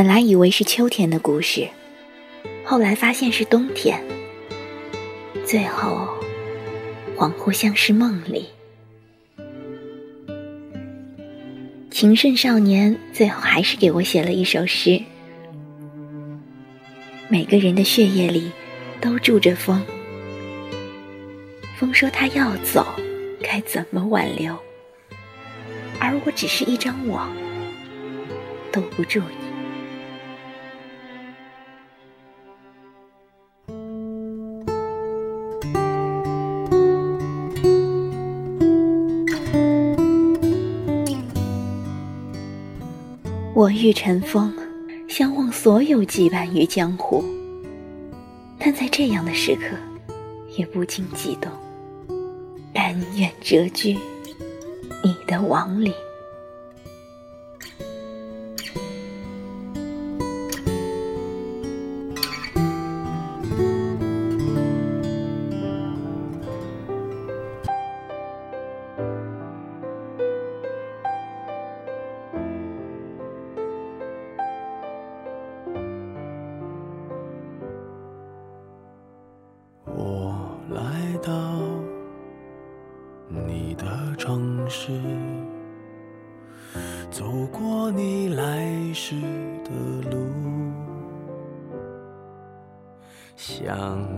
本来以为是秋天的故事，后来发现是冬天。最后，恍惚像是梦里。情圣少年最后还是给我写了一首诗。每个人的血液里都住着风，风说他要走，该怎么挽留？而我只是一张网，兜不住你。我欲乘风，相望所有羁绊于江湖。但在这样的时刻，也不禁激动，甘愿谪居你的网里。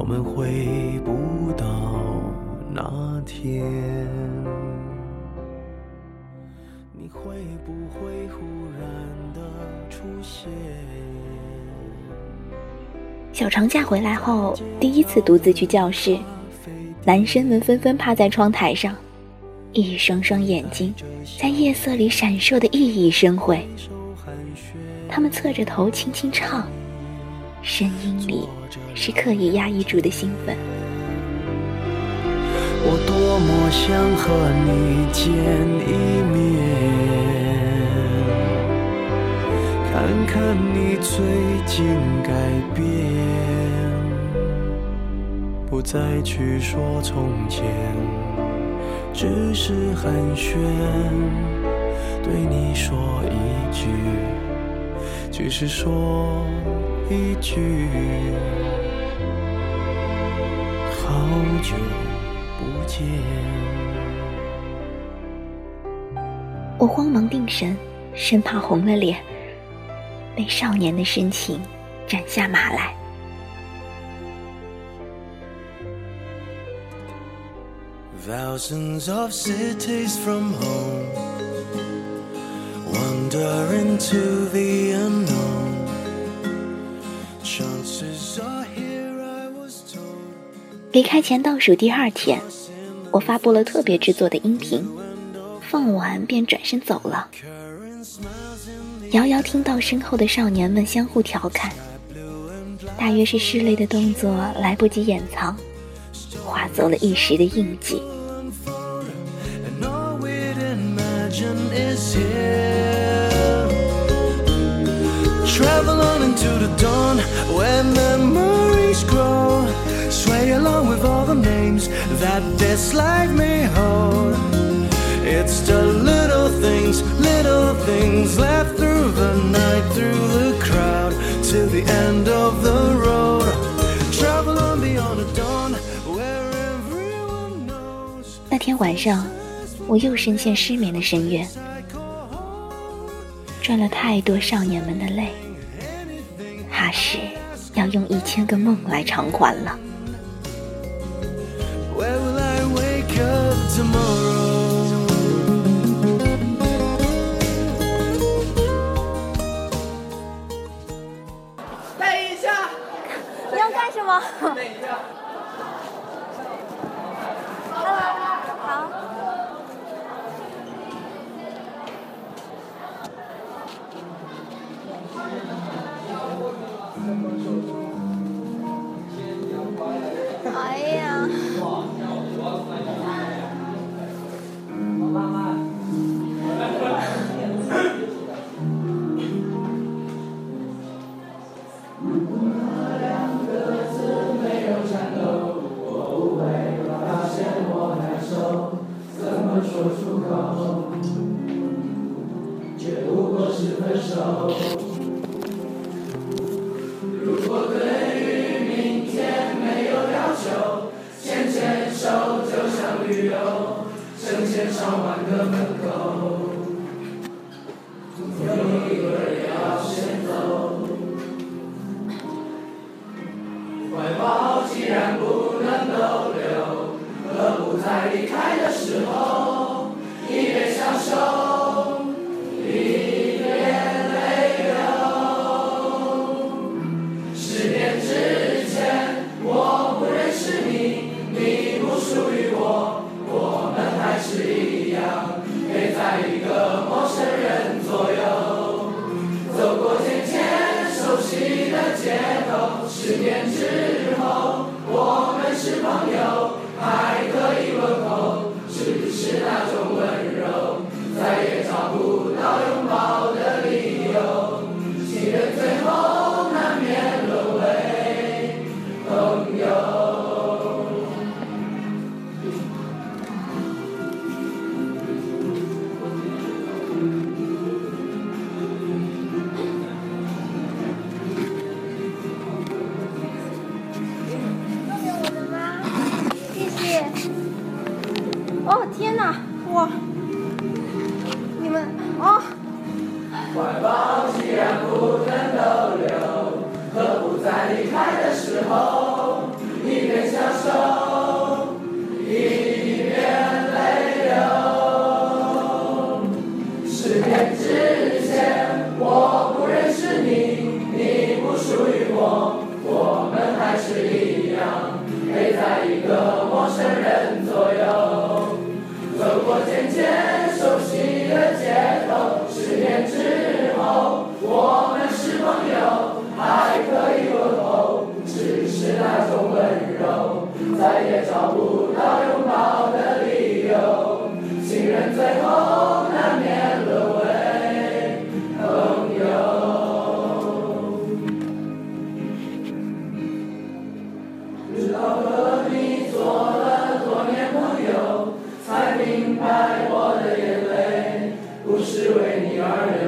我们回不到那天。你会不会忽然的出现？小长假回来后，第一次独自去教室，男生们纷纷趴在窗台上。一双双眼睛在夜色里闪烁的熠熠生辉，他们侧着头轻轻唱，声音里是刻意压抑住的兴奋。我多么想和你见一面，看看你最近改变，不再去说从前。只是寒暄，对你说一句，只是说一句，久不见。我慌忙定神，生怕红了脸，被少年的深情斩下马来。Thousands of cities from home wander into the 离开前倒数第二天，我发布了特别制作的音频，放完便转身走了。遥遥听到身后的少年们相互调侃，大约是拭泪的动作来不及掩藏，化作了一时的印记。Of all the names that this life may hold. It's the little things, little things left through the night, through the crowd, till the end of the road. Travel on beyond the dawn where everyone knows. 那天晚上，我又深陷失眠的深渊，赚了太多少年们的泪。怕是要用一千个梦来偿还了。等一下，你要干什么？等一下。说出口，却不过是分手。如果对于明天没有要求，牵牵手就像旅游，成千上万个门口。有一个人要先走，怀抱既然不能逗留，何不在离开的时候。手一边泪流十年之前我不认识你你不属于我我们还是一样陪在一个明白我的眼泪不是为你而流，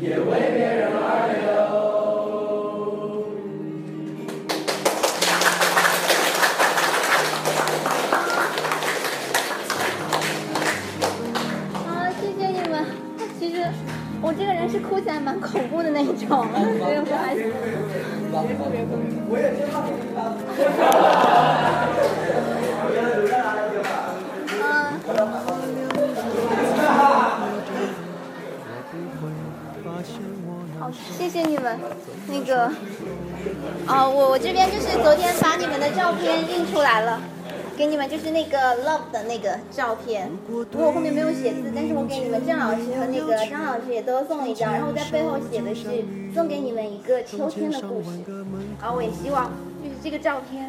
也为别人而流。好，谢谢你们。其实我这个人是哭起来蛮恐怖的那一种，所以我还是。我也接到 好，谢谢你们。那个，啊，我我这边就是昨天把你们的照片印出来了，给你们就是那个 love 的那个照片。不过我后面没有写字，但是我给你们郑老师和那个张老师也都送了一张，然后在背后写的是送给你们一个秋天的故事。然后我也希望就是这个照片，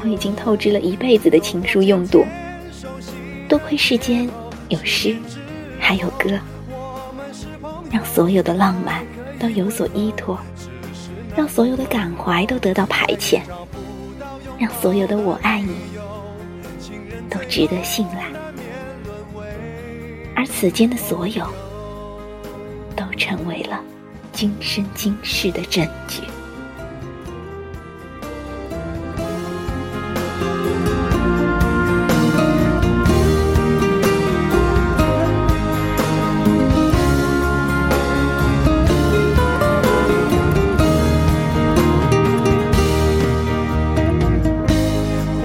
我已经透支了一辈子的情书用度。多亏世间有诗，还有歌，让所有的浪漫都有所依托，让所有的感怀都得到排遣，让所有的我爱你都值得信赖。而此间的所有，都成为了今生今世的证据。